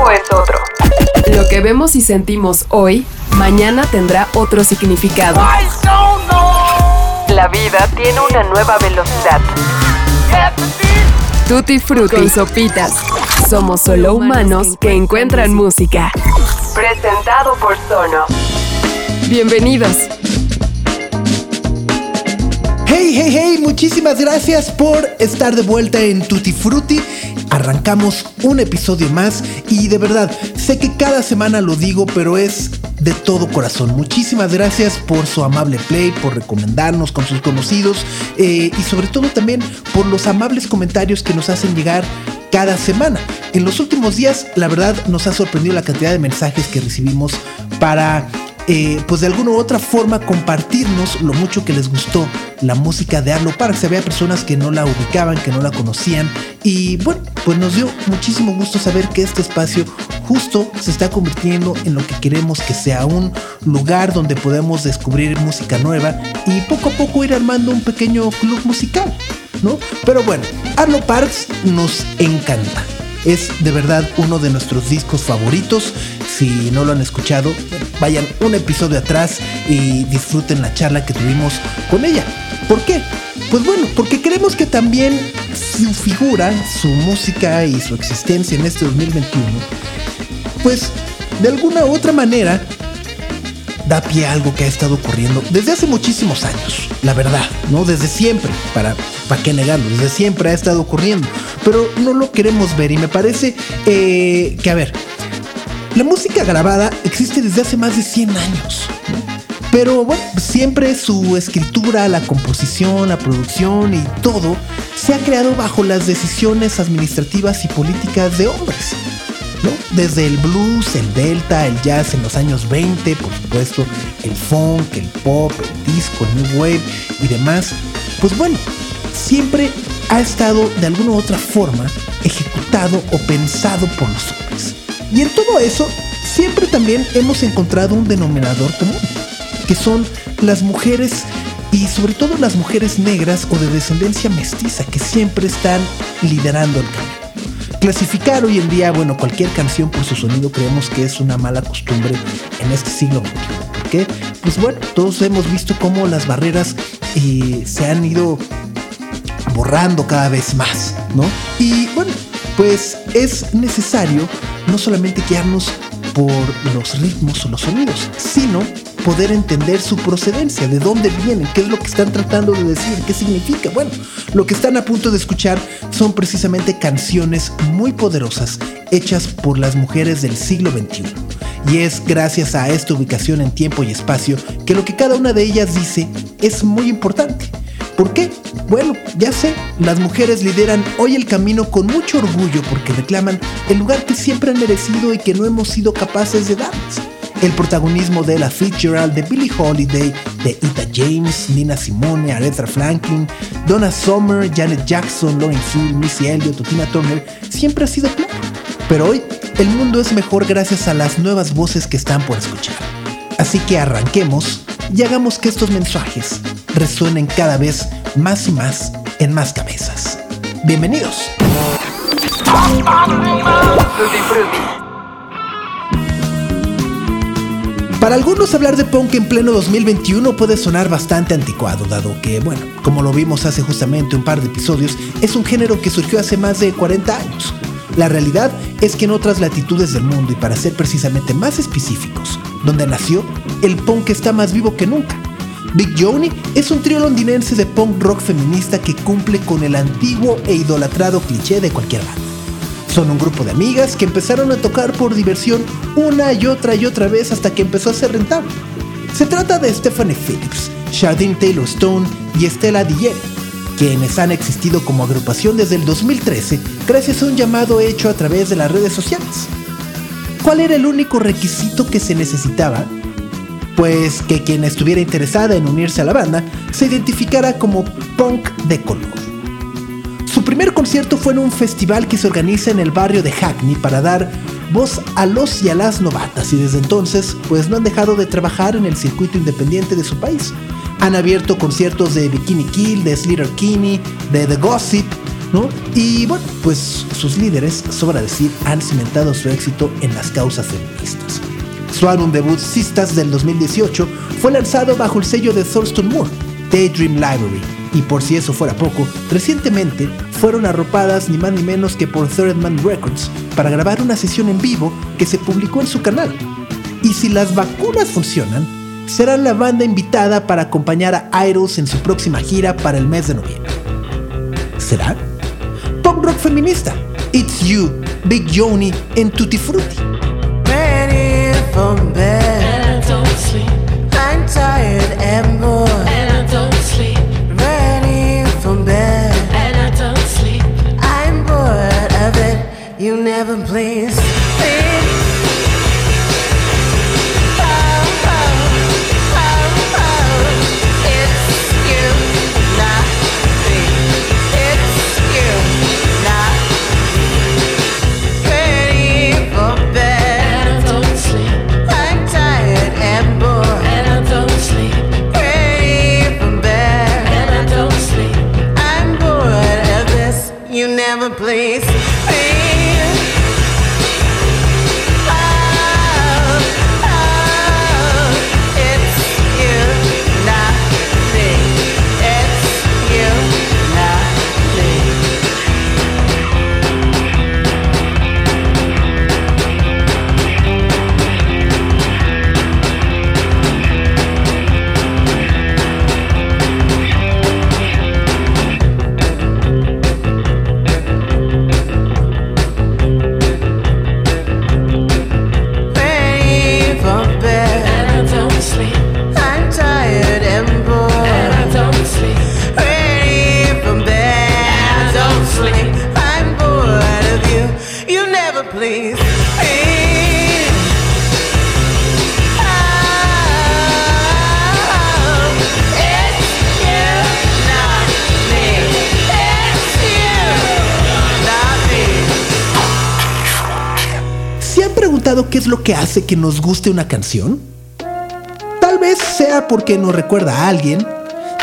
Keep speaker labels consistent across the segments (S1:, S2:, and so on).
S1: tiempo es otro. Lo que vemos y sentimos hoy, mañana tendrá otro significado. La vida tiene una nueva velocidad. Tutti Frutti Sopitas. Somos solo humanos que encuentran música. Presentado por Sono. Bienvenidos.
S2: Hey, hey, hey, muchísimas gracias por estar de vuelta en Tutti Frutti. Arrancamos un episodio más y de verdad, sé que cada semana lo digo, pero es de todo corazón. Muchísimas gracias por su amable play, por recomendarnos con sus conocidos eh, y sobre todo también por los amables comentarios que nos hacen llegar cada semana. En los últimos días, la verdad, nos ha sorprendido la cantidad de mensajes que recibimos para eh, pues de alguna u otra forma compartirnos lo mucho que les gustó la música de Arlo Parks. Había personas que no la ubicaban, que no la conocían y bueno, pues nos dio muchísimo gusto saber que este espacio justo se está convirtiendo en lo que queremos que sea un lugar donde podemos descubrir música nueva y poco a poco ir armando un pequeño club musical, ¿no? Pero bueno, Arlo Parks nos encanta. Es de verdad uno de nuestros discos favoritos. Si no lo han escuchado, vayan un episodio atrás y disfruten la charla que tuvimos con ella. ¿Por qué? Pues bueno, porque creemos que también su figura, su música y su existencia en este 2021, pues de alguna u otra manera da pie a algo que ha estado ocurriendo desde hace muchísimos años, la verdad, ¿no? Desde siempre, para, para qué negarlo, desde siempre ha estado ocurriendo, pero no lo queremos ver y me parece eh, que, a ver, la música grabada existe desde hace más de 100 años, pero bueno, siempre su escritura, la composición, la producción y todo se ha creado bajo las decisiones administrativas y políticas de hombres. Desde el blues, el delta, el jazz en los años 20, por supuesto, el funk, el pop, el disco, el new wave y demás. Pues bueno, siempre ha estado de alguna u otra forma ejecutado o pensado por los hombres. Y en todo eso, siempre también hemos encontrado un denominador común, que son las mujeres y sobre todo las mujeres negras o de descendencia mestiza que siempre están liderando el camino. Clasificar hoy en día, bueno, cualquier canción por su sonido creemos que es una mala costumbre en este siglo XXI. ¿Por qué? Pues bueno, todos hemos visto cómo las barreras eh, se han ido borrando cada vez más, ¿no? Y bueno, pues es necesario no solamente guiarnos por los ritmos o los sonidos, sino poder entender su procedencia, de dónde vienen, qué es lo que están tratando de decir, qué significa. Bueno, lo que están a punto de escuchar son precisamente canciones muy poderosas hechas por las mujeres del siglo XXI. Y es gracias a esta ubicación en tiempo y espacio que lo que cada una de ellas dice es muy importante. ¿Por qué? Bueno, ya sé, las mujeres lideran hoy el camino con mucho orgullo porque reclaman el lugar que siempre han merecido y que no hemos sido capaces de darles el protagonismo de la Fitzgerald, de Billie Holiday, de Ita James, Nina Simone, Aretha Franklin, Donna Summer, Janet Jackson, Lauren Hill, Missy Elliott Tina Turner siempre ha sido claro. Pero hoy el mundo es mejor gracias a las nuevas voces que están por escuchar. Así que arranquemos y hagamos que estos mensajes resuenen cada vez más y más en más cabezas. Bienvenidos. Para algunos hablar de punk en pleno 2021 puede sonar bastante anticuado, dado que, bueno, como lo vimos hace justamente un par de episodios, es un género que surgió hace más de 40 años. La realidad es que en otras latitudes del mundo, y para ser precisamente más específicos, donde nació, el punk está más vivo que nunca. Big Johnny es un trío londinense de punk rock feminista que cumple con el antiguo e idolatrado cliché de cualquier banda. Son un grupo de amigas que empezaron a tocar por diversión una y otra y otra vez hasta que empezó a ser rentable. Se trata de Stephanie Phillips, Shardine Taylor Stone y Stella Dillere, quienes han existido como agrupación desde el 2013 gracias a un llamado hecho a través de las redes sociales. ¿Cuál era el único requisito que se necesitaba? Pues que quien estuviera interesada en unirse a la banda se identificara como punk de color. Su primer concierto fue en un festival que se organiza en el barrio de Hackney para dar voz a los y a las novatas y desde entonces pues no han dejado de trabajar en el circuito independiente de su país. Han abierto conciertos de Bikini Kill, de Slater Kinney, de The Gossip, ¿no? Y bueno, pues sus líderes, sobra decir, han cimentado su éxito en las causas feministas. Su álbum debut Sistas del 2018 fue lanzado bajo el sello de Thurston Moore, Daydream Library, y por si eso fuera poco, recientemente fueron arropadas ni más ni menos que por Third Man Records para grabar una sesión en vivo que se publicó en su canal. Y si las vacunas funcionan, serán la banda invitada para acompañar a Idols en su próxima gira para el mes de noviembre. ¿Será? Pop rock feminista. It's You, Big Joni en Tutti Frutti.
S3: You heaven, please.
S2: Qué es lo que hace que nos guste una canción? Tal vez sea porque nos recuerda a alguien,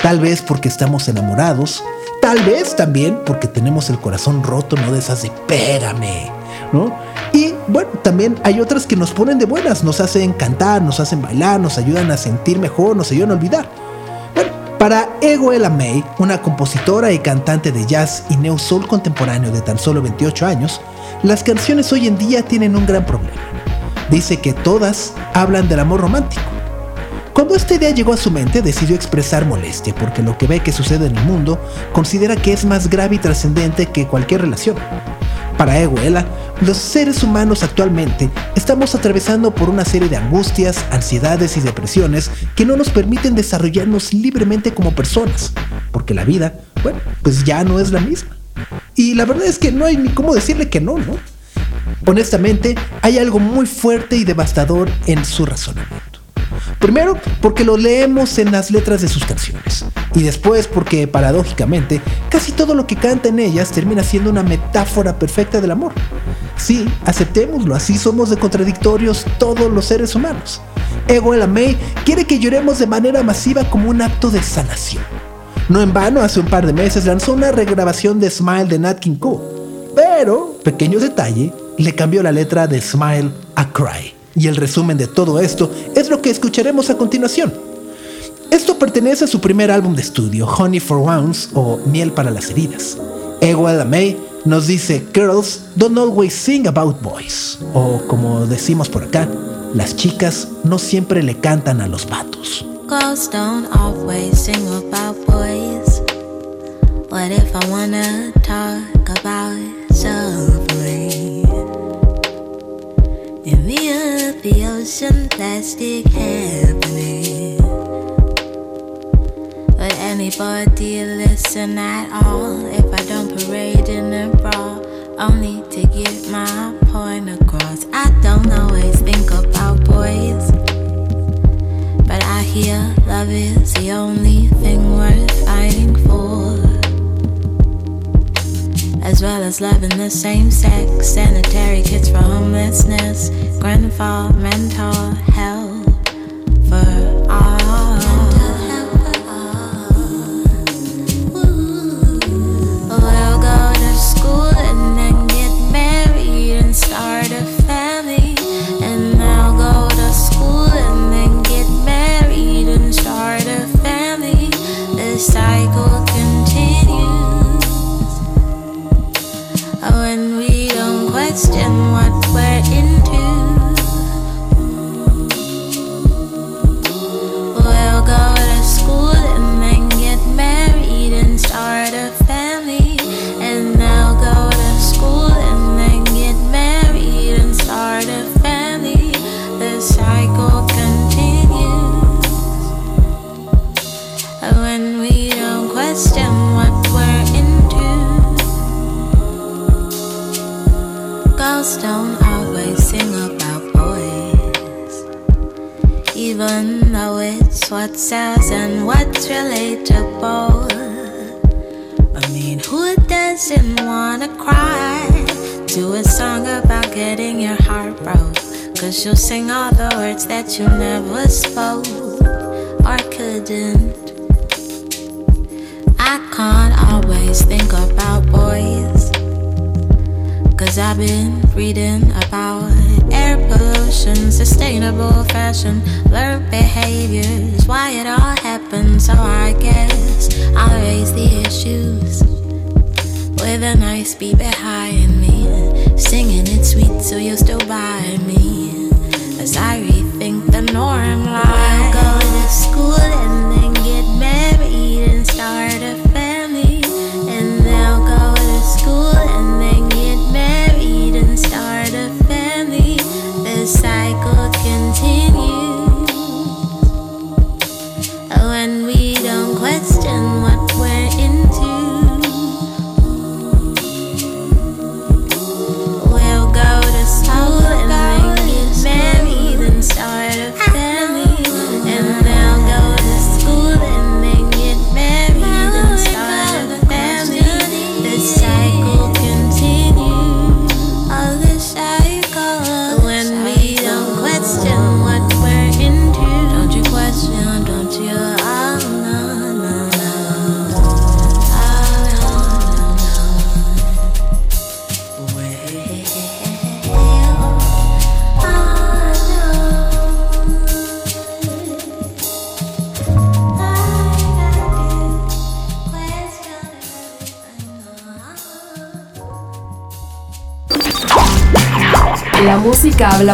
S2: tal vez porque estamos enamorados, tal vez también porque tenemos el corazón roto, no de esas de pégame, ¿no? Y bueno, también hay otras que nos ponen de buenas, nos hacen cantar, nos hacen bailar, nos ayudan a sentir mejor, nos ayudan a olvidar. Bueno, para Ego Ella May, una compositora y cantante de jazz y neo soul contemporáneo de tan solo 28 años, las canciones hoy en día tienen un gran problema dice que todas hablan del amor romántico. Cuando esta idea llegó a su mente, decidió expresar molestia porque lo que ve que sucede en el mundo considera que es más grave y trascendente que cualquier relación. Para Eguela, los seres humanos actualmente estamos atravesando por una serie de angustias, ansiedades y depresiones que no nos permiten desarrollarnos libremente como personas, porque la vida, bueno, pues ya no es la misma. Y la verdad es que no hay ni cómo decirle que no, ¿no? Honestamente, hay algo muy fuerte y devastador en su razonamiento. Primero, porque lo leemos en las letras de sus canciones. Y después, porque paradójicamente, casi todo lo que canta en ellas termina siendo una metáfora perfecta del amor. Sí, aceptémoslo, así somos de contradictorios todos los seres humanos. Ego May quiere que lloremos de manera masiva como un acto de sanación. No en vano, hace un par de meses lanzó una regrabación de Smile de Nat King Cole. Pero, pequeño detalle, le cambió la letra de Smile a Cry. Y el resumen de todo esto es lo que escucharemos a continuación. Esto pertenece a su primer álbum de estudio, Honey for Wounds o Miel para las heridas. Ewell May nos dice, Girls don't always sing about boys. O como decimos por acá, las chicas no siempre le cantan a los vatos. Girls don't always sing about boys. What if I wanna talk about something? In the of the ocean, plastic happening. Would anybody listen at all if I don't parade in a bra? Only to get my point across. I don't always think about boys, I hear love is the only thing worth fighting for. As well as loving the same sex, sanitary kits for homelessness, grandfather, mentor, help for all. We'll go
S4: to school and then get married and start.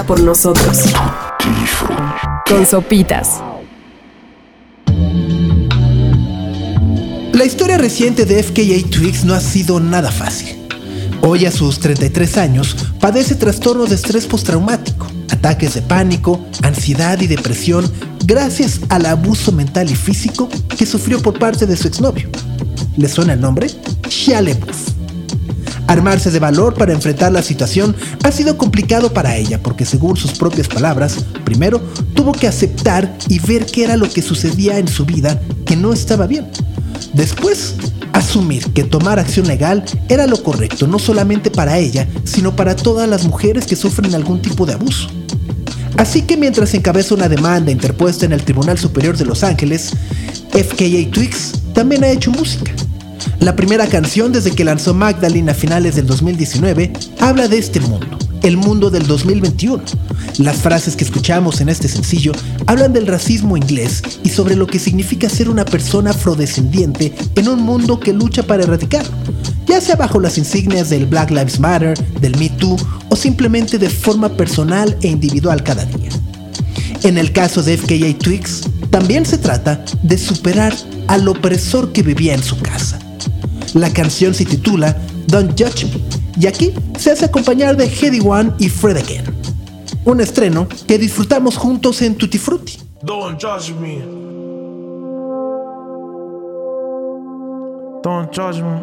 S1: Por nosotros. Con sopitas.
S2: La historia reciente de FKA Twigs no ha sido nada fácil. Hoy a sus 33 años padece trastornos de estrés postraumático, ataques de pánico, ansiedad y depresión gracias al abuso mental y físico que sufrió por parte de su exnovio. ¿Le suena el nombre? Shia. Armarse de valor para enfrentar la situación ha sido complicado para ella porque según sus propias palabras, primero tuvo que aceptar y ver qué era lo que sucedía en su vida que no estaba bien. Después, asumir que tomar acción legal era lo correcto no solamente para ella, sino para todas las mujeres que sufren algún tipo de abuso. Así que mientras encabeza una demanda interpuesta en el Tribunal Superior de Los Ángeles, FKA Twigs también ha hecho música. La primera canción desde que lanzó Magdalene a finales del 2019 habla de este mundo, el mundo del 2021. Las frases que escuchamos en este sencillo hablan del racismo inglés y sobre lo que significa ser una persona afrodescendiente en un mundo que lucha para erradicarlo, ya sea bajo las insignias del Black Lives Matter, del Me Too o simplemente de forma personal e individual cada día. En el caso de FKA Twigs, también se trata de superar al opresor que vivía en su casa. La canción se titula Don't Judge Me y aquí se hace acompañar de Heady One y Fred Again. Un estreno que disfrutamos juntos en Tutti Frutti.
S5: Don't judge me. Don't judge me.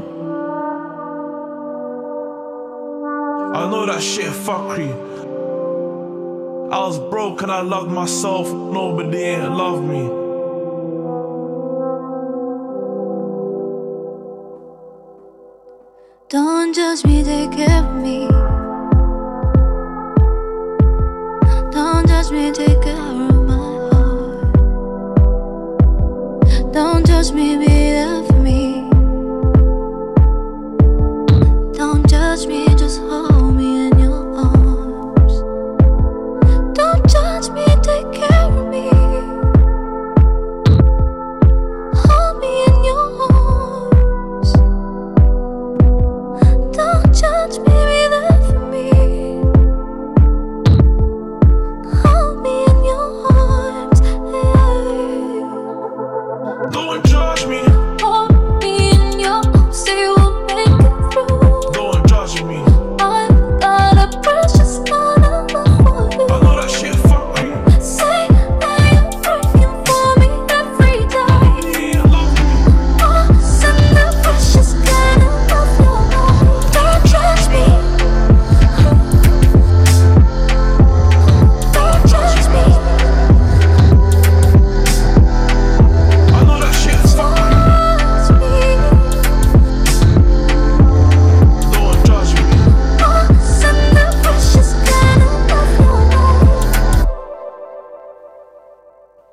S5: I know that shit fuckery. I was broke and I loved myself. Nobody ain't loved me.
S4: Don't judge me, take care of me.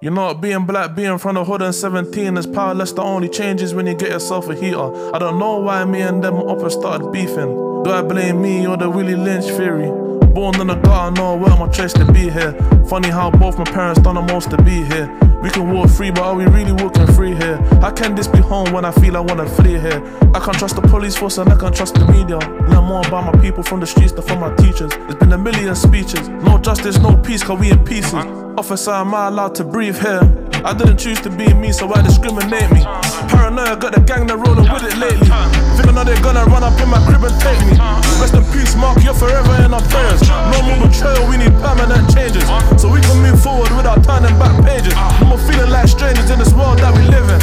S4: You
S5: know, being black, being from the hood and 17 is powerless. The only changes when you get yourself a heater. I don't know why me and them uppers started beefing. Do I blame me or the Willie Lynch theory? Born in the gutter, no where my choice to be here. Funny how both my parents done the most to be here. We can walk free, but are we really walking free here? How can this be home when I feel I wanna flee here? I can't trust the police force and I can't trust the media. Learn more about my people from the streets than from my teachers. There's been a million speeches. No justice, no peace, cause we in pieces. Officer, am I allowed to breathe here? I didn't choose to be me, so why discriminate me? Paranoia, got the gang that rolling with it lately. Think I know they're gonna run up in my crib and take me. Rest in peace, Mark, you're forever in our prayers. No more betrayal, we need permanent changes. So we can move forward without turning back pages. No more feeling like strangers in this world that we live in.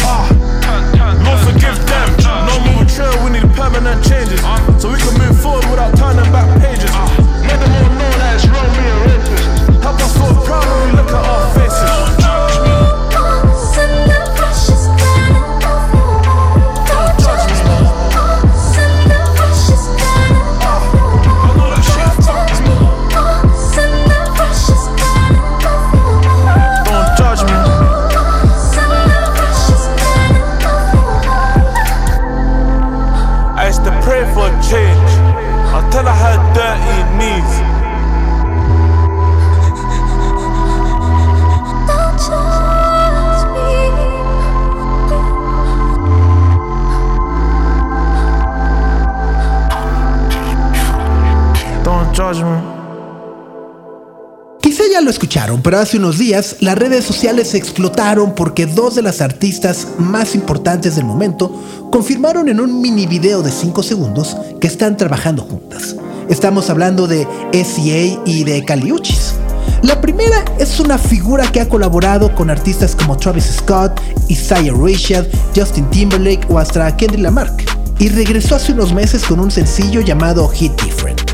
S5: Ah, Lord forgive them. No more betrayal, we need permanent changes. So we can move forward without turning back pages. Let them all know that it's wrong, we are rapists. Help us feel proud when we look at our faces. Used to pray for a change until I had dirty knees. Don't judge me.
S2: Quizá ya lo escucharon, pero hace unos días las redes sociales explotaron porque dos de las artistas más importantes del momento confirmaron en un mini video de 5 segundos que están trabajando juntas. Estamos hablando de SCA y de Caliuchis. La primera es una figura que ha colaborado con artistas como Travis Scott, Isaiah Rashad, Justin Timberlake o hasta Kendrick Lamar y regresó hace unos meses con un sencillo llamado Hit Different.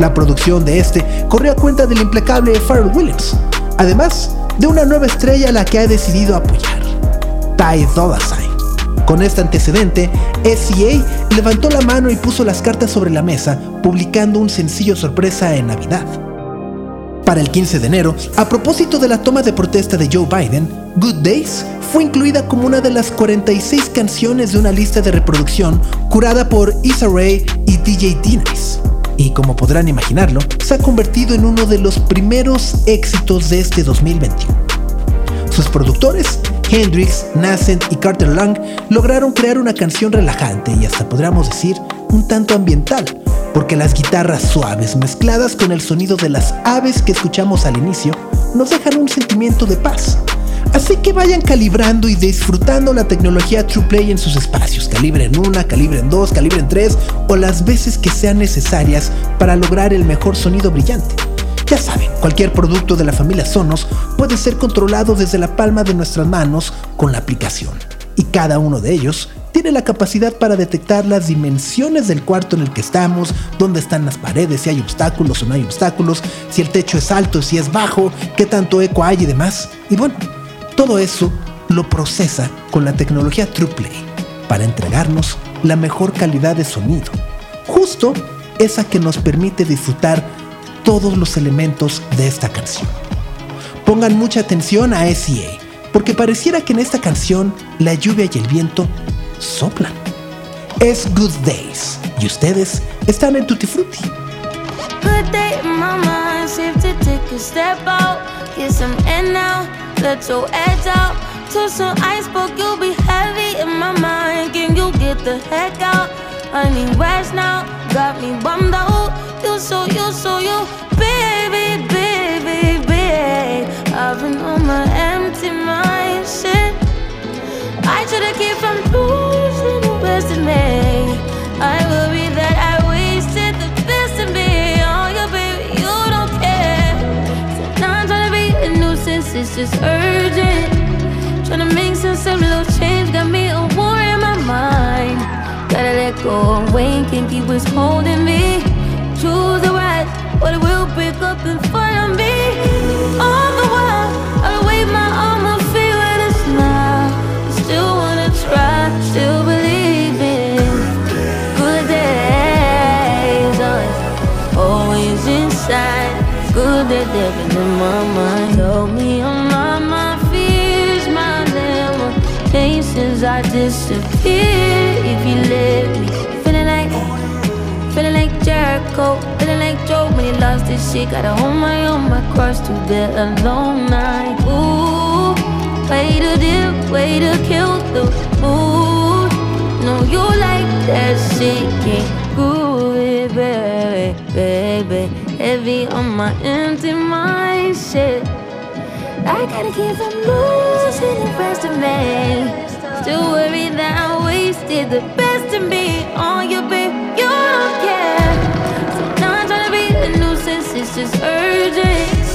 S2: La producción de este corrió a cuenta del implacable Pharrell Williams, además de una nueva estrella a la que ha decidido apoyar, Ty Dolla Sign. Con este antecedente, SCA levantó la mano y puso las cartas sobre la mesa, publicando un sencillo sorpresa en Navidad. Para el 15 de enero, a propósito de la toma de protesta de Joe Biden, Good Days fue incluida como una de las 46 canciones de una lista de reproducción curada por Issa Rae y DJ D-Nice. Y como podrán imaginarlo, se ha convertido en uno de los primeros éxitos de este 2021. Sus productores, Hendrix, Nascent y Carter Lang, lograron crear una canción relajante y hasta podríamos decir un tanto ambiental, porque las guitarras suaves mezcladas con el sonido de las aves que escuchamos al inicio nos dejan un sentimiento de paz. Así que vayan calibrando y disfrutando la tecnología TruePlay en sus espacios. Calibren una, calibren dos, calibren tres o las veces que sean necesarias para lograr el mejor sonido brillante. Ya saben, cualquier producto de la familia Sonos puede ser controlado desde la palma de nuestras manos con la aplicación. Y cada uno de ellos tiene la capacidad para detectar las dimensiones del cuarto en el que estamos, dónde están las paredes, si hay obstáculos o no hay obstáculos, si el techo es alto, si es bajo, qué tanto eco hay y demás. Y bueno, todo eso lo procesa con la tecnología TruePlay para entregarnos la mejor calidad de sonido, justo esa que nos permite disfrutar todos los elementos de esta canción. Pongan mucha atención a SEA, porque pareciera que en esta canción la lluvia y el viento soplan. Es Good Days y ustedes están en Tutti Frutti.
S6: Good to let your edge out. To some iceberg, you'll be heavy in my mind. Can you get the heck out? I need rest now, got me bummed out. You so, you so, you, baby, baby, baby. I've been on my empty mind, shit. I should've kept from just urgent. Trying to make sense of little change, got me a war in my mind. Gotta let go of weight, can't keep what's holding me. Choose the right, or it will break up in front I disappeared. If you let me, feeling like, feeling like Jericho, feeling like Joe when he lost his shit. Gotta hold my own, my cross to bear alone night. Ooh, way to dip, way to kill the mood. No, you like that shit, can't groove it, baby, baby. Heavy on my empty mind, shit. I gotta keep from losing the rest of me. Still worried that I wasted the best of me on you, babe. You don't care. So I'm trying to be a nuisance, it's just urgent.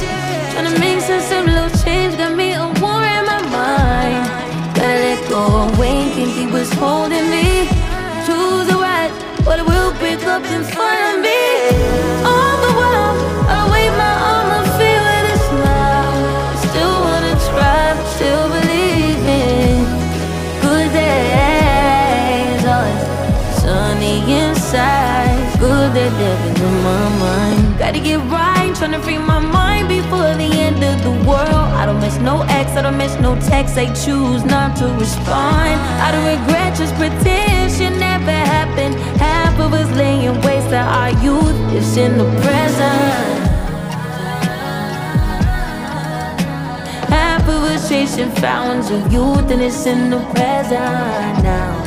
S6: Right, tryna free my mind before the end of the world. I don't miss no ex, I don't miss no text. I choose not to respond. I don't regret, just pretend shit never happened. Half of us laying waste to our youth is in the present. Half of us chasing fountains of youth and it's in the present now.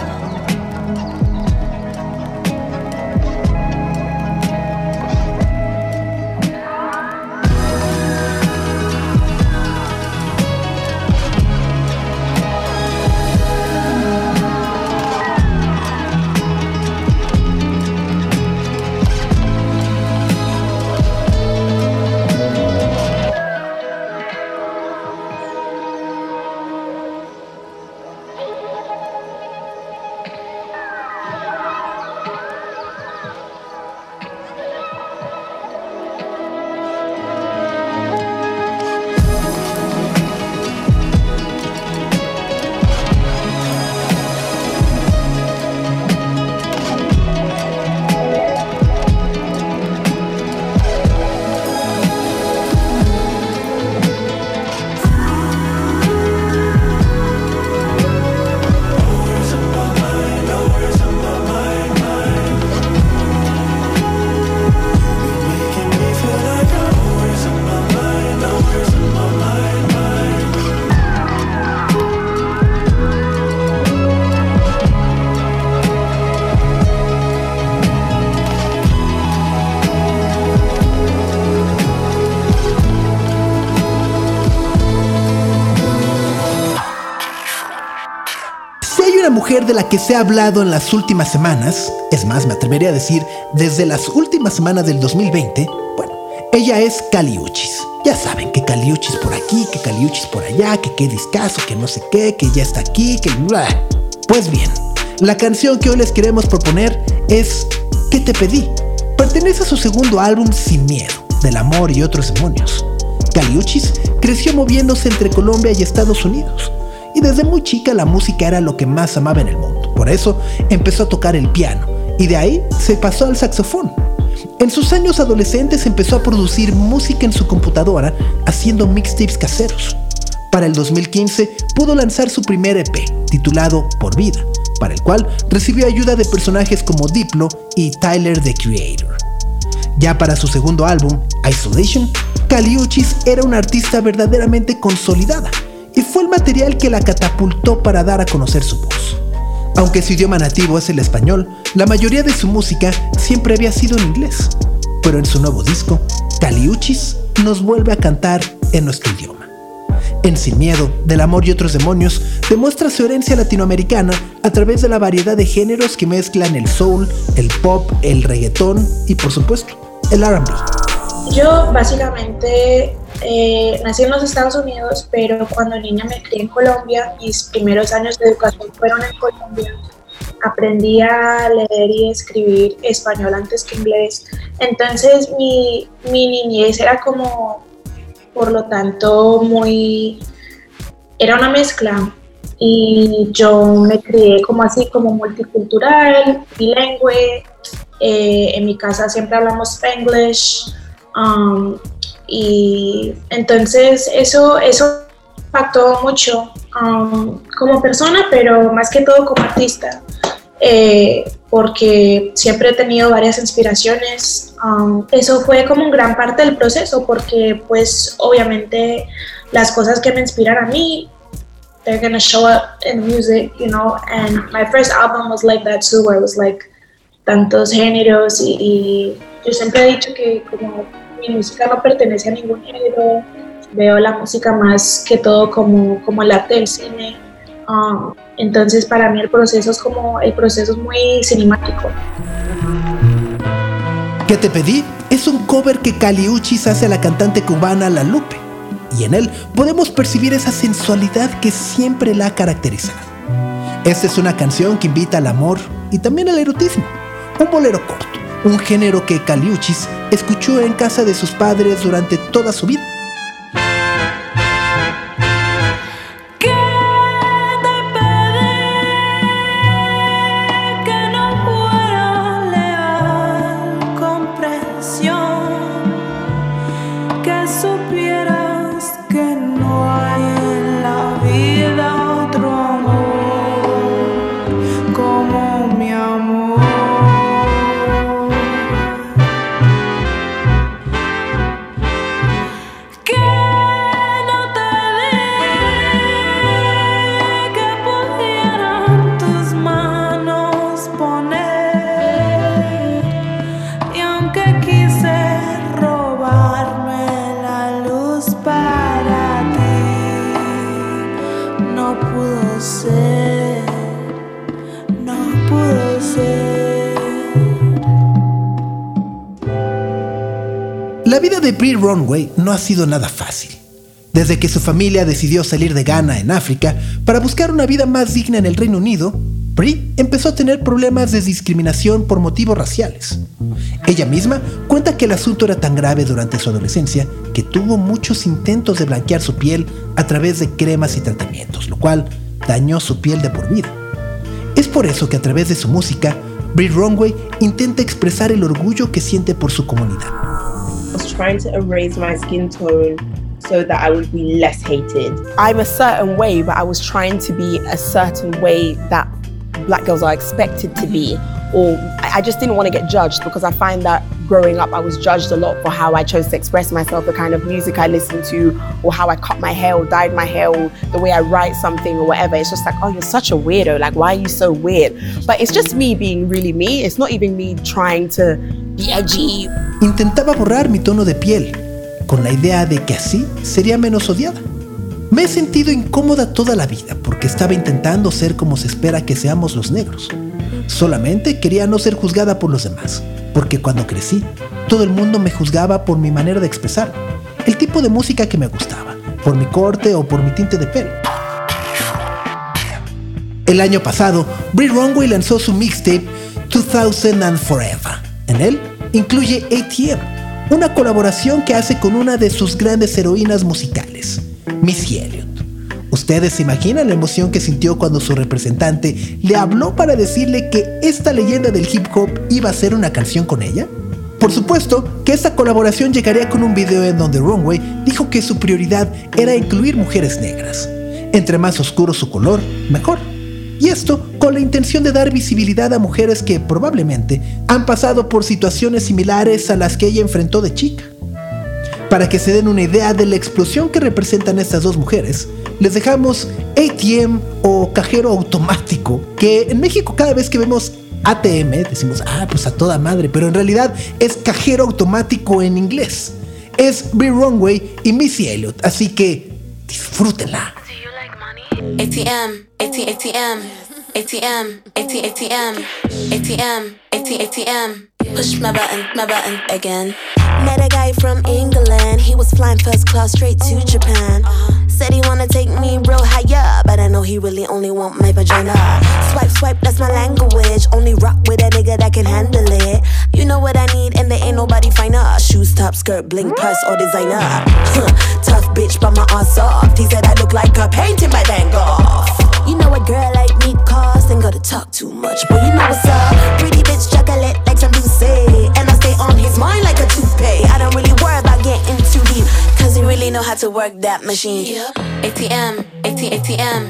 S2: De la que se ha hablado en las últimas semanas, es más, me atrevería a decir desde las últimas semanas del 2020, bueno, ella es Caliuchis. Ya saben que Caliuchis por aquí, que Caliuchis por allá, que qué discazo, que no sé qué, que ya está aquí, que bla. Pues bien, la canción que hoy les queremos proponer es ¿Qué te pedí? Pertenece a su segundo álbum Sin Miedo, del amor y otros demonios. Caliuchis creció moviéndose entre Colombia y Estados Unidos y desde muy chica la música era lo que más amaba en el mundo. Por eso empezó a tocar el piano y de ahí se pasó al saxofón. En sus años adolescentes empezó a producir música en su computadora haciendo mixtapes caseros. Para el 2015 pudo lanzar su primer EP, titulado Por Vida, para el cual recibió ayuda de personajes como Diplo y Tyler the Creator. Ya para su segundo álbum, Isolation, Caliuchis era una artista verdaderamente consolidada y fue el material que la catapultó para dar a conocer su voz. Aunque su idioma nativo es el español, la mayoría de su música siempre había sido en inglés. Pero en su nuevo disco, Caliuchis nos vuelve a cantar en nuestro idioma. En Sin Miedo, del Amor y otros demonios, demuestra su herencia latinoamericana a través de la variedad de géneros que mezclan el soul, el pop, el reggaetón y por supuesto, el RB.
S7: Yo básicamente eh, nací en los Estados Unidos, pero cuando niña me crié en Colombia, mis primeros años de educación fueron en Colombia. Aprendí a leer y escribir español antes que inglés. Entonces mi, mi niñez era como, por lo tanto, muy... Era una mezcla y yo me crié como así, como multicultural, bilingüe. Eh, en mi casa siempre hablamos Spanglish. Um, y entonces eso, eso impactó mucho um, como persona, pero más que todo como artista, eh, porque siempre he tenido varias inspiraciones. Um, eso fue como un gran parte del proceso, porque pues obviamente las cosas que me inspiran a mí, they're gonna show up in music, you know, and my first album was like that too, where it was like tantos géneros y, y yo siempre he dicho que como mi música no pertenece a ningún género, veo la música más que todo como, como el arte del cine. Um, entonces para mí el proceso es como, el proceso es muy cinemático.
S2: ¿Qué te pedí? Es un cover que Caliuchis hace a la cantante cubana La Lupe. Y en él podemos percibir esa sensualidad que siempre la ha caracterizado. Esta es una canción que invita al amor y también al erotismo. Un bolero corto, un género que Caliuchis escuchó en casa de sus padres durante toda su vida. La vida de Brie Runway no ha sido nada fácil. Desde que su familia decidió salir de Ghana en África para buscar una vida más digna en el Reino Unido, Brie empezó a tener problemas de discriminación por motivos raciales. Ella misma cuenta que el asunto era tan grave durante su adolescencia que tuvo muchos intentos de blanquear su piel a través de cremas y tratamientos, lo cual dañó su piel de por vida. Es por eso que a través de su música, Brie Runway intenta expresar el orgullo que siente por su comunidad.
S8: Trying to erase my skin tone so that I would be less hated.
S9: I'm a certain way, but I was trying to be a certain way that black girls are expected to be. Or I just didn't want to get judged because I find that growing up, I was judged a lot for how I chose to express myself, the kind of music I listened to, or how I cut my hair, or dyed my hair, or the way I write something, or whatever. It's just like, oh, you're such a weirdo. Like, why are you so weird? But it's just me being really me. It's not even me trying to be edgy.
S2: Intentaba borrar mi tono de piel, con la idea de que así sería menos odiada. Me he sentido incómoda toda la vida porque estaba intentando ser como se espera que seamos los negros. Solamente quería no ser juzgada por los demás, porque cuando crecí, todo el mundo me juzgaba por mi manera de expresar, el tipo de música que me gustaba, por mi corte o por mi tinte de pelo. El año pasado, Brie Runway lanzó su mixtape 2000 and Forever. En él incluye ATM, una colaboración que hace con una de sus grandes heroínas musicales, Missy Elliott. ¿Ustedes se imaginan la emoción que sintió cuando su representante le habló para decirle que esta leyenda del hip hop iba a ser una canción con ella? Por supuesto que esta colaboración llegaría con un video en donde Runway dijo que su prioridad era incluir mujeres negras. Entre más oscuro su color, mejor. Y esto con la intención de dar visibilidad a mujeres que probablemente han pasado por situaciones similares a las que ella enfrentó de chica. Para que se den una idea de la explosión que representan estas dos mujeres, les dejamos ATM o cajero automático, que en México cada vez que vemos ATM decimos, ah, pues a toda madre, pero en realidad es cajero automático en inglés. Es Brie Runway y Missy Elliott, así que disfrútenla.
S10: ATM, ATM, ATM, ATM, ATM, ATM. Push my button, my button again. Met a guy from England, he was flying first class straight to Japan. Said he wanna take me real higher, but I know he really only want my vagina. Swipe, swipe, that's my language. Only rock with a nigga that can handle it. You know what I need, and there ain't nobody finer. Shoes, top, skirt, bling, purse, or designer. Tough bitch, but my ass soft. He said I look like a painting by Van Gogh. You know a girl like me cost, ain't gotta talk too much, but you know what's up. Pretty bitch, chocolate really know how to work that machine. ATM, AT, ATM,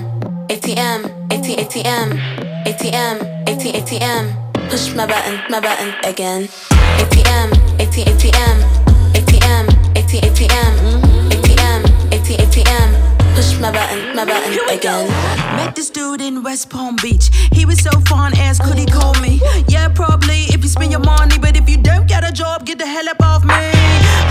S10: ATM, AT, ATM, ATM, AT, ATM. Push my button, my button again. ATM, AT, ATM, ATM, AT, ATM, ATM, AT, ATM. Push my button, my button again.
S11: Met this dude in West Palm Beach. He was so fun, asked could he call me? Yeah, probably if you spend your money, but if you don't get a job, get the hell up off me.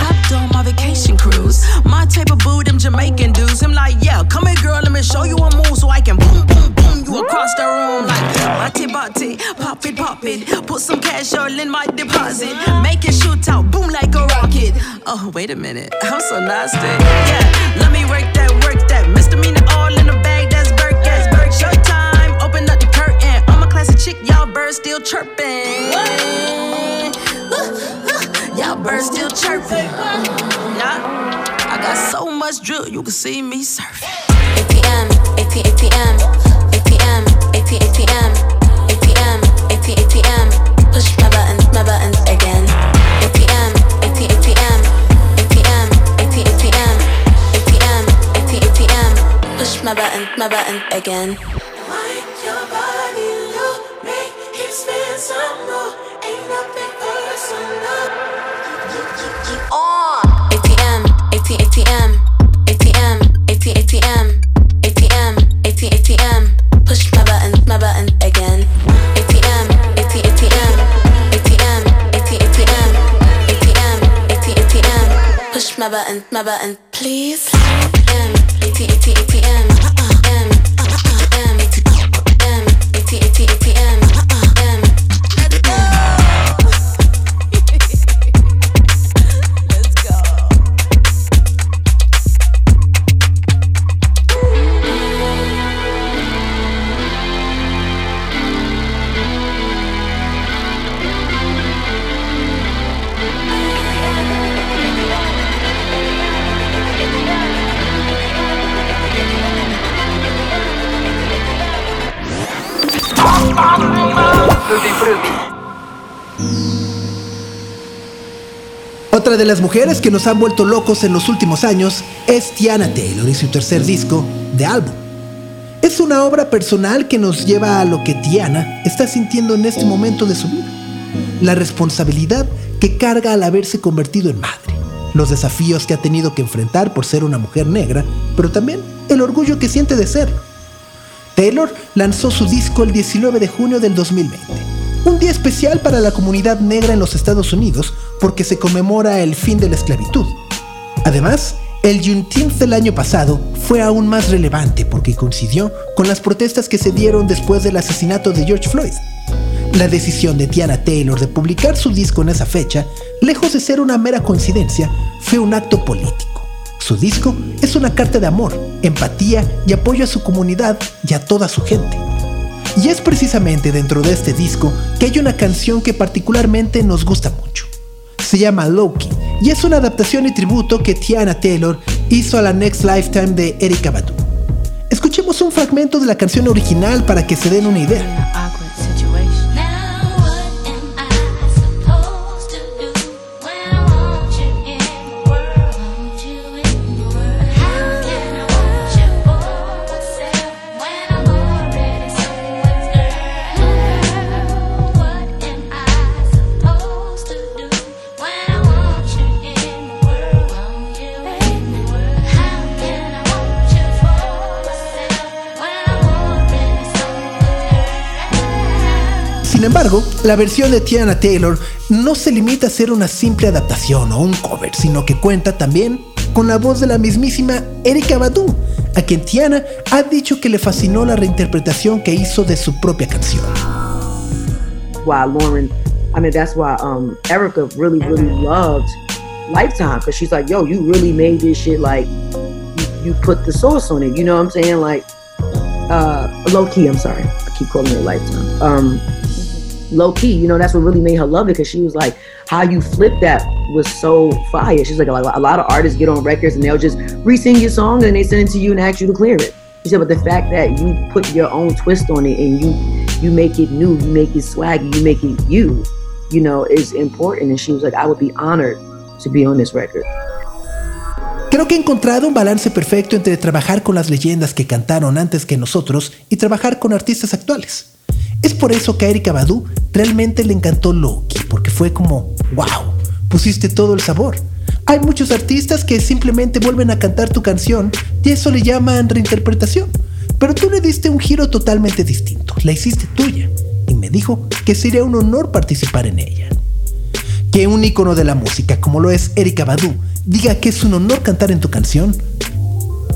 S11: Hopped on my vacation cruise. My type of boo, them Jamaican dudes. I'm like, yeah, come here, girl, let me show you a move so I can boom, boom, boom you across the room like body, body, pop it, pop it. Put some cash all in my deposit. Make it shoot out, boom like a rocket. Oh, wait a minute, I'm so nasty. Yeah, let me work that, work that. Misdemeanor all in the bag, that's Burke, that's Showtime, open up the curtain. I'm a classic chick, y'all birds still chirping. Y'all birds still chirping. Nah, I got so much drill, you can see me surfing.
S10: ATM, AT, ATM, ATM, AT, ATM, ATM, AT, ATM. Push my button, my button my button, my button again.
S12: Like your body look, make him spend some more. Ain't nothing personal.
S10: ATM, AT, ATM, ATM, AT, ATM, ATM, AT, ATM. Push my button, my button again. ATM, AT, ATM, ATM, AT, ATM, ATM, AT, ATM. Push my button, my button, please.
S2: Otra de las mujeres que nos han vuelto locos en los últimos años es Tiana Taylor y su tercer disco, The Album. Es una obra personal que nos lleva a lo que Tiana está sintiendo en este momento de su vida. La responsabilidad que carga al haberse convertido en madre. Los desafíos que ha tenido que enfrentar por ser una mujer negra, pero también el orgullo que siente de serlo. Taylor lanzó su disco el 19 de junio del 2020, un día especial para la comunidad negra en los Estados Unidos porque se conmemora el fin de la esclavitud. Además, el Juneteenth del año pasado fue aún más relevante porque coincidió con las protestas que se dieron después del asesinato de George Floyd. La decisión de Tiana Taylor de publicar su disco en esa fecha, lejos de ser una mera coincidencia, fue un acto político. Su disco es una carta de amor, empatía y apoyo a su comunidad y a toda su gente. Y es precisamente dentro de este disco que hay una canción que particularmente nos gusta mucho. Se llama Loki y es una adaptación y tributo que Tiana Taylor hizo a la Next Lifetime de Erika Badu. Escuchemos un fragmento de la canción original para que se den una idea. Embargo, la versión de Tiana Taylor no se limita a ser una simple adaptación o un cover, sino que cuenta también con la voz de la mismísima Erika Badu, a quien Tiana ha dicho que le fascinó la reinterpretación que hizo de su propia canción.
S13: why Lauren, I mean, that's why um, Erica really, really loved Lifetime because she's like, yo, you really made this shit like you, you put the sauce on it. You know what I'm saying? Like, uh, low key, I'm sorry. I keep calling it Lifetime. Um, low key, you know, that's what really made her love it because she was like, how you flip that was so fire. She's like, a, lot of artists get on records and they'll just re sing your song and they send it to you and ask you to clear it. She said, but the fact that you put your own twist on it and you you make it new, you make it swaggy, you make it you, you know, is important. And she was like, I would be honored to be on this record.
S2: Creo que he encontrado un balance perfecto entre trabajar con las leyendas que cantaron antes que nosotros y trabajar con artistas actuales. Es por eso que a Erika Badu realmente le encantó Loki, porque fue como, wow, pusiste todo el sabor. Hay muchos artistas que simplemente vuelven a cantar tu canción y eso le llaman reinterpretación. Pero tú le diste un giro totalmente distinto, la hiciste tuya y me dijo que sería un honor participar en ella. Que un ícono de la música como lo es Erika Badu diga que es un honor cantar en tu canción,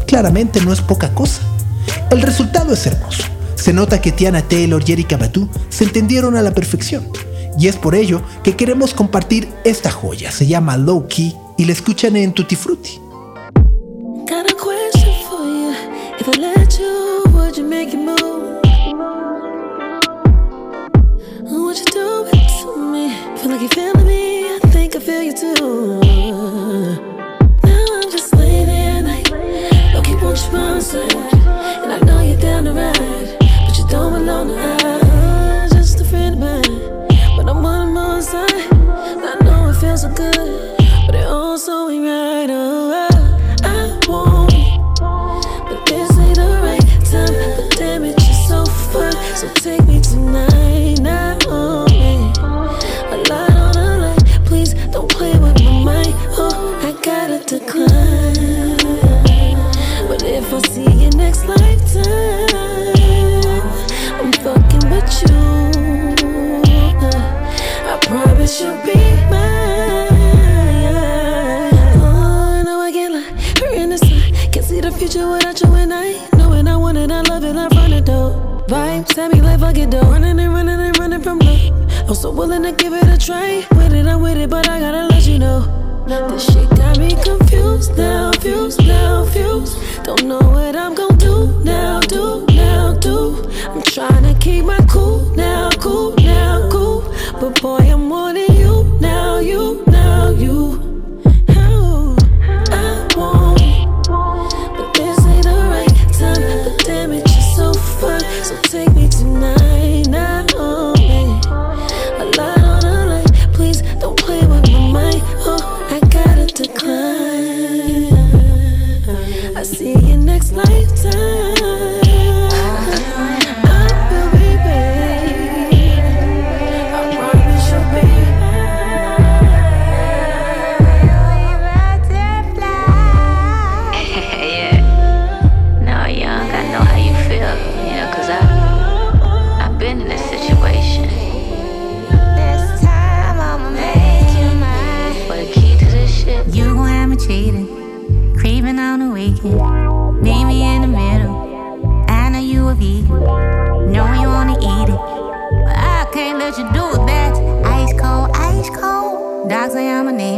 S2: claramente no es poca cosa. El resultado es hermoso. Se nota que Tiana Taylor y Erika Badu se entendieron a la perfección. Y es por ello que queremos compartir esta joya. Se llama Low Key y la escuchan en Tutti Frutti.
S14: And I know Just a friend I'm side. I know it feels so good, but it also ain't right. Oh, I but this ain't the right time. So so take me tonight. A on line. Please don't play with my mind. Oh, I gotta decline. But if I see you next lifetime, you. I promise you'll be mine. Oh, I in the sun. Can't see the future without you and I. I want it, I love it. Running and running and running from. I'm so willing to give it a try. With it, I'm with it, but I gotta let you know. This shit got me confused now, fused now, fused. Don't know what I'm gonna do now, do do. I'm trying to keep my cool now, cool now, cool. But boy, I'm wanting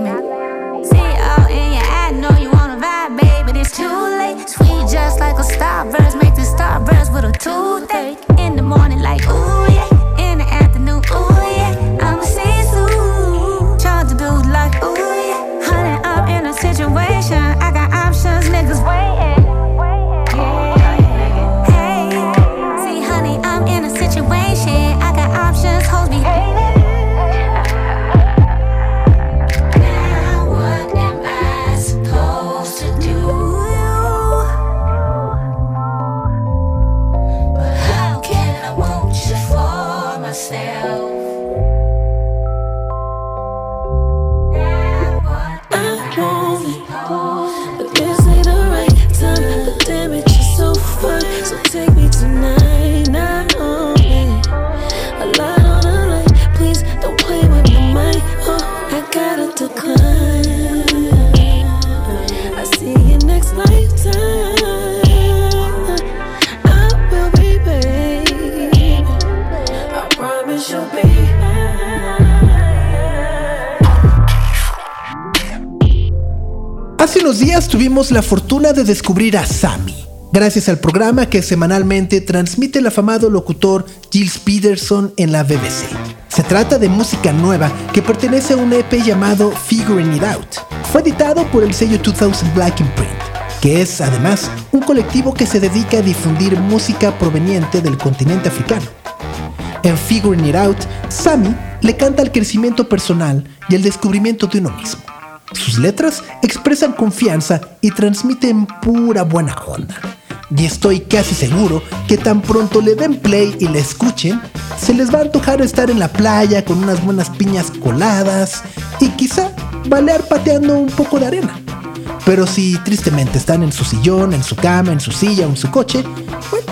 S14: it. See
S15: it all in your eye, know you wanna vibe, baby. but It's too late. Sweet just like a starburst, make the starburst with a toothache. In the morning, like ooh yeah.
S2: Tuvimos la fortuna de descubrir a Sammy, gracias al programa que semanalmente transmite el afamado locutor Giles Peterson en la BBC. Se trata de música nueva que pertenece a un EP llamado Figuring It Out. Fue editado por el sello 2000 Black Imprint, que es además un colectivo que se dedica a difundir música proveniente del continente africano. En Figuring It Out, Sammy le canta al crecimiento personal y el descubrimiento de uno mismo. Sus letras expresan confianza y transmiten pura buena onda. Y estoy casi seguro que tan pronto le den play y le escuchen, se les va a antojar estar en la playa con unas buenas piñas coladas y quizá balear pateando un poco de arena. Pero si tristemente están en su sillón, en su cama, en su silla o en su coche, bueno,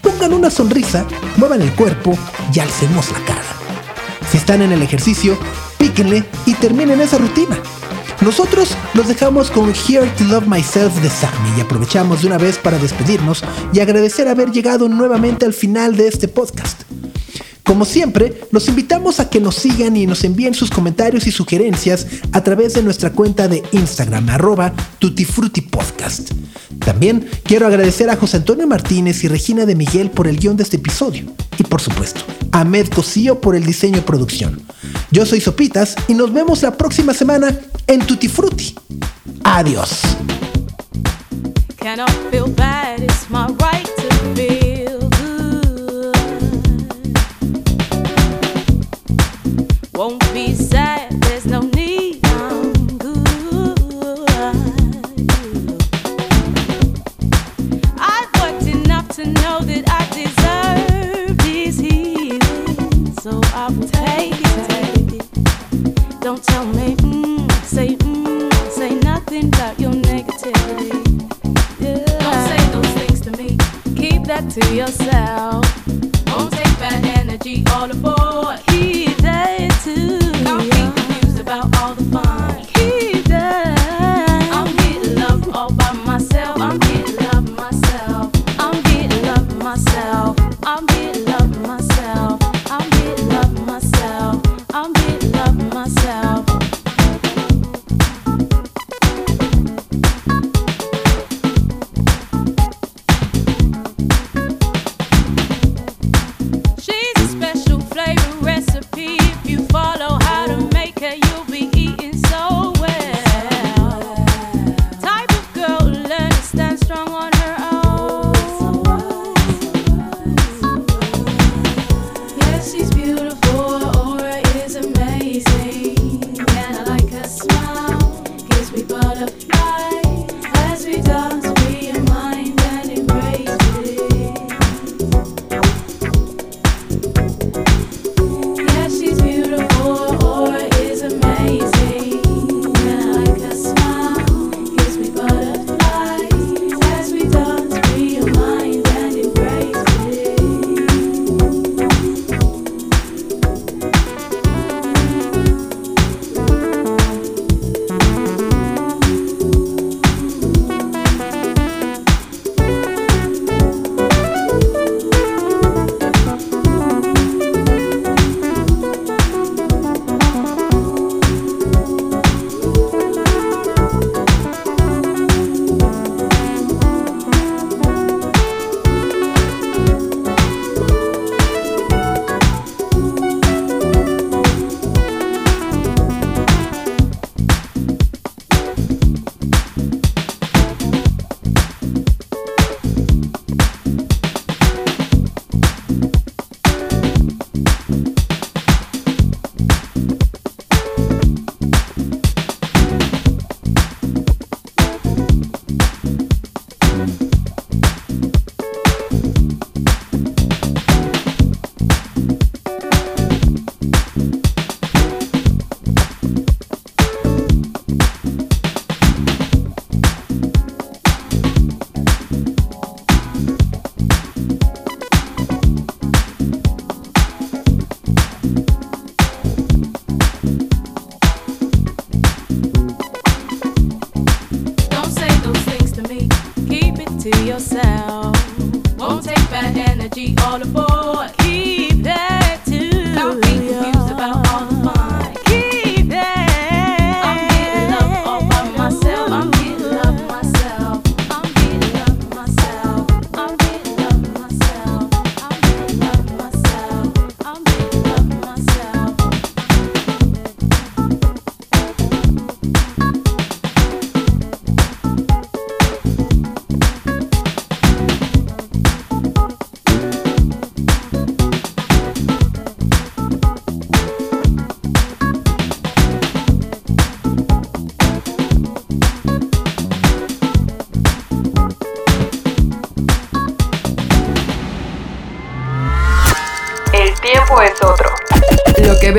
S2: pongan una sonrisa, muevan el cuerpo y alcemos la cara. Si están en el ejercicio, píquenle y terminen esa rutina. Nosotros los dejamos con Here to Love Myself de Sammy y aprovechamos de una vez para despedirnos y agradecer haber llegado nuevamente al final de este podcast. Como siempre, los invitamos a que nos sigan y nos envíen sus comentarios y sugerencias a través de nuestra cuenta de Instagram, arroba tutifrutipodcast. También quiero agradecer a José Antonio Martínez y Regina de Miguel por el guion de este episodio. Y por supuesto, a Ahmed Cosío por el diseño y producción. Yo soy Sopitas y nos vemos la próxima semana en Tutti Frutti. Adiós.